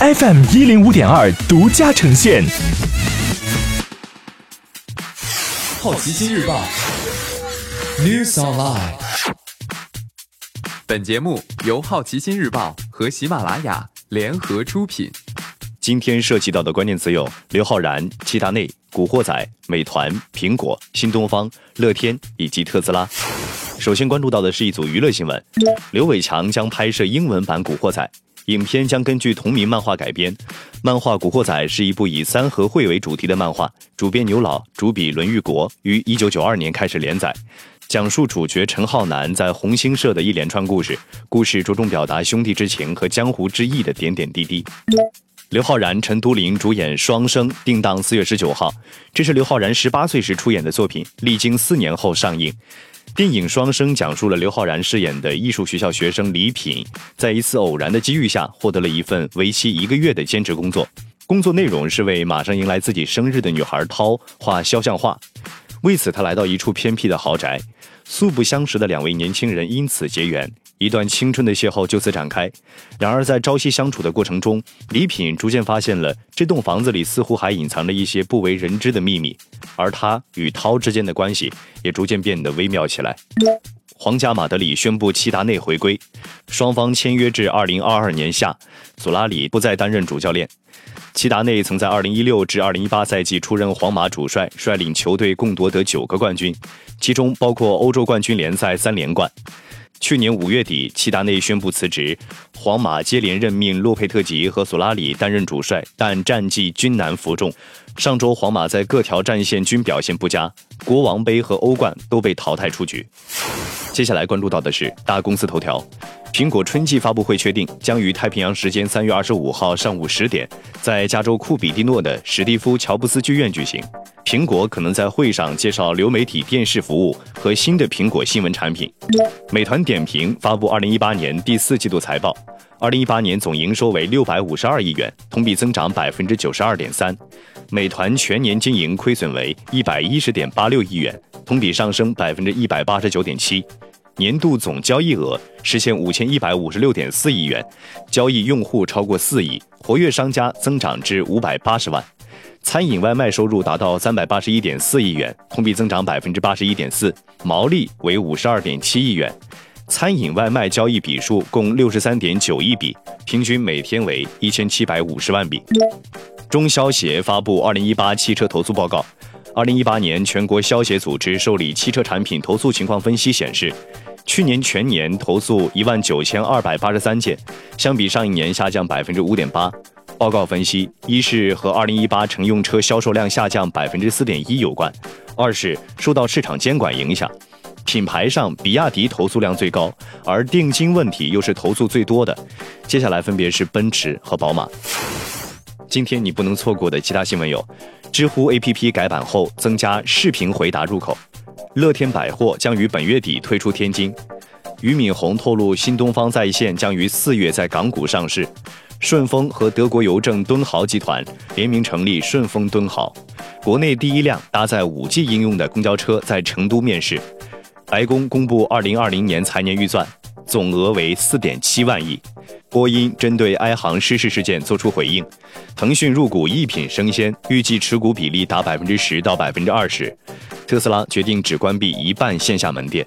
FM 一零五点二独家呈现。好奇心日报，News Online。本节目由好奇心日报和喜马拉雅联合出品。今天涉及到的关键词有刘昊然、齐达内、古惑仔、美团、苹果、新东方、乐天以及特斯拉。首先关注到的是一组娱乐新闻：刘伟强将拍摄英文版《古惑仔》，影片将根据同名漫画改编。漫画《古惑仔》是一部以三合会为主题的漫画，主编牛老，主笔伦玉国，于一九九二年开始连载，讲述主角陈浩南在红星社的一连串故事。故事着重表达兄弟之情和江湖之义的点点滴滴。刘昊然、陈都灵主演《双生》，定档四月十九号。这是刘昊然十八岁时出演的作品，历经四年后上映。电影《双生》讲述了刘昊然饰演的艺术学校学生李品，在一次偶然的机遇下，获得了一份为期一个月的兼职工作。工作内容是为马上迎来自己生日的女孩涛画肖像画。为此，他来到一处偏僻的豪宅，素不相识的两位年轻人因此结缘。一段青春的邂逅就此展开。然而，在朝夕相处的过程中，李品逐渐发现了这栋房子里似乎还隐藏着一些不为人知的秘密，而他与涛之间的关系也逐渐变得微妙起来。皇家马德里宣布齐达内回归，双方签约至二零二二年夏，祖拉里不再担任主教练。齐达内曾在二零一六至二零一八赛季出任皇马主帅，率领球队共夺得九个冠军，其中包括欧洲冠军联赛三连冠。去年五月底，齐达内宣布辞职，皇马接连任命洛佩特吉和索拉里担任主帅，但战绩均难服众。上周，皇马在各条战线均表现不佳，国王杯和欧冠都被淘汰出局。接下来关注到的是大公司头条。苹果春季发布会确定将于太平洋时间三月二十五号上午十点，在加州库比蒂诺的史蒂夫·乔布斯剧院举行。苹果可能在会上介绍流媒体电视服务和新的苹果新闻产品。美团点评发布二零一八年第四季度财报，二零一八年总营收为六百五十二亿元，同比增长百分之九十二点三。美团全年经营亏损为一百一十点八六亿元，同比上升百分之一百八十九点七。年度总交易额实现五千一百五十六点四亿元，交易用户超过四亿，活跃商家增长至五百八十万。餐饮外卖收入达到三百八十一点四亿元，同比增长百分之八十一点四，毛利为五十二点七亿元。餐饮外卖交易笔数共六十三点九亿笔，平均每天为一千七百五十万笔。中消协发布二零一八汽车投诉报告。二零一八年全国消协组织受理汽车产品投诉情况分析显示。去年全年投诉一万九千二百八十三件，相比上一年下降百分之五点八。报告分析，一是和二零一八乘用车销售量下降百分之四点一有关；二是受到市场监管影响。品牌上，比亚迪投诉量最高，而定金问题又是投诉最多的。接下来分别是奔驰和宝马。今天你不能错过的其他新闻有：知乎 APP 改版后增加视频回答入口。乐天百货将于本月底推出天津。俞敏洪透露，新东方在线将于四月在港股上市。顺丰和德国邮政敦豪集团联名成立顺丰敦豪。国内第一辆搭载 5G 应用的公交车在成都面世。白宫公布2020年财年预算，总额为4.7万亿。波音针对埃航失事事件作出回应。腾讯入股一品生鲜，预计持股比例达百分之十到百分之二十。特斯拉决定只关闭一半线下门店。